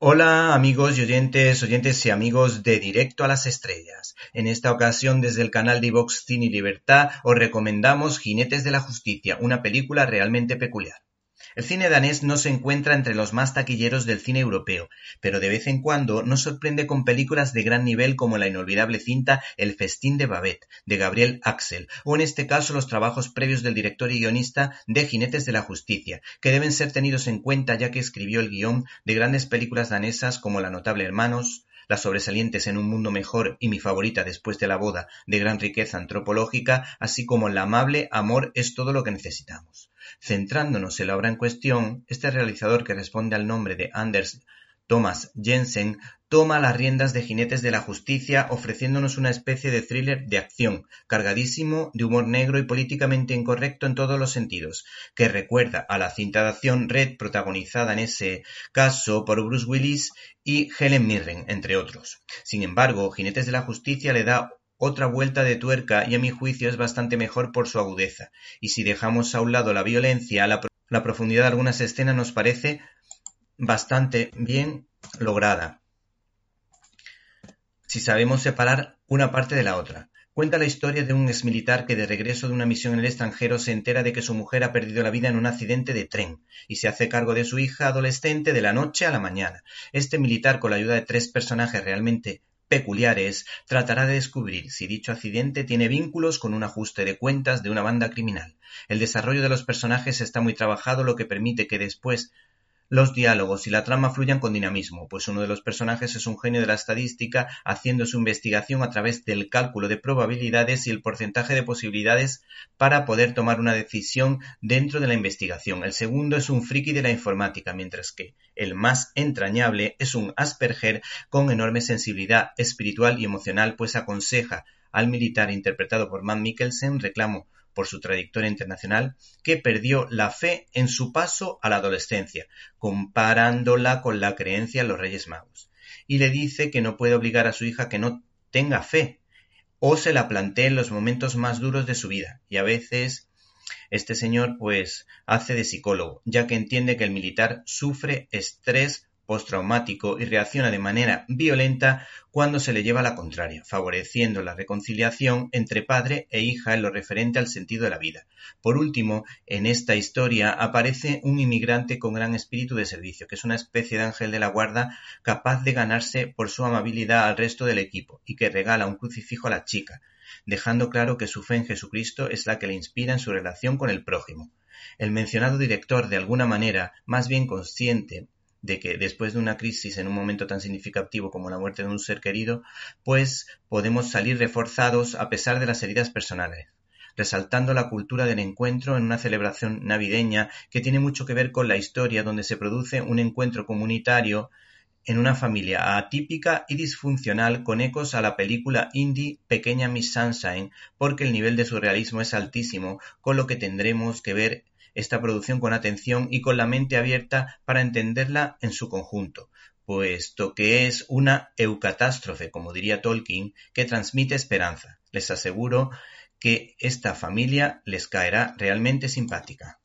Hola amigos y oyentes, oyentes y amigos de Directo a las Estrellas. En esta ocasión desde el canal de Vox Cine y Libertad os recomendamos Jinetes de la Justicia, una película realmente peculiar. El cine danés no se encuentra entre los más taquilleros del cine europeo, pero de vez en cuando nos sorprende con películas de gran nivel como la inolvidable cinta El festín de Babette, de Gabriel Axel, o en este caso los trabajos previos del director y guionista de Jinetes de la Justicia, que deben ser tenidos en cuenta ya que escribió el guion de grandes películas danesas como La notable Hermanos, las sobresalientes en un mundo mejor y mi favorita después de la boda de gran riqueza antropológica, así como la amable Amor es todo lo que necesitamos. Centrándonos en la obra en cuestión, este realizador que responde al nombre de Anders Thomas Jensen toma las riendas de Jinetes de la Justicia ofreciéndonos una especie de thriller de acción, cargadísimo de humor negro y políticamente incorrecto en todos los sentidos, que recuerda a la cinta de acción Red protagonizada en ese caso por Bruce Willis y Helen Mirren, entre otros. Sin embargo, Jinetes de la Justicia le da otra vuelta de tuerca y a mi juicio es bastante mejor por su agudeza, y si dejamos a un lado la violencia, la, la profundidad de algunas escenas nos parece bastante bien lograda, si sabemos separar una parte de la otra. Cuenta la historia de un exmilitar que de regreso de una misión en el extranjero se entera de que su mujer ha perdido la vida en un accidente de tren y se hace cargo de su hija adolescente de la noche a la mañana. Este militar, con la ayuda de tres personajes realmente peculiares, tratará de descubrir si dicho accidente tiene vínculos con un ajuste de cuentas de una banda criminal. El desarrollo de los personajes está muy trabajado, lo que permite que después los diálogos y la trama fluyan con dinamismo, pues uno de los personajes es un genio de la estadística haciendo su investigación a través del cálculo de probabilidades y el porcentaje de posibilidades para poder tomar una decisión dentro de la investigación. El segundo es un friki de la informática, mientras que el más entrañable es un Asperger con enorme sensibilidad espiritual y emocional, pues aconseja al militar interpretado por Matt Mikkelsen reclamo por su trayectoria internacional, que perdió la fe en su paso a la adolescencia, comparándola con la creencia en los Reyes Magos, y le dice que no puede obligar a su hija que no tenga fe, o se la plantee en los momentos más duros de su vida, y a veces este señor pues hace de psicólogo, ya que entiende que el militar sufre estrés postraumático y reacciona de manera violenta cuando se le lleva la contraria, favoreciendo la reconciliación entre padre e hija en lo referente al sentido de la vida. Por último, en esta historia aparece un inmigrante con gran espíritu de servicio, que es una especie de ángel de la guarda capaz de ganarse por su amabilidad al resto del equipo y que regala un crucifijo a la chica, dejando claro que su fe en Jesucristo es la que le inspira en su relación con el prójimo. El mencionado director, de alguna manera, más bien consciente de que después de una crisis en un momento tan significativo como la muerte de un ser querido, pues podemos salir reforzados a pesar de las heridas personales resaltando la cultura del encuentro en una celebración navideña que tiene mucho que ver con la historia donde se produce un encuentro comunitario en una familia atípica y disfuncional con ecos a la película indie Pequeña Miss Sunshine porque el nivel de surrealismo es altísimo, con lo que tendremos que ver esta producción con atención y con la mente abierta para entenderla en su conjunto, puesto que es una eucatástrofe, como diría Tolkien, que transmite esperanza. Les aseguro que esta familia les caerá realmente simpática.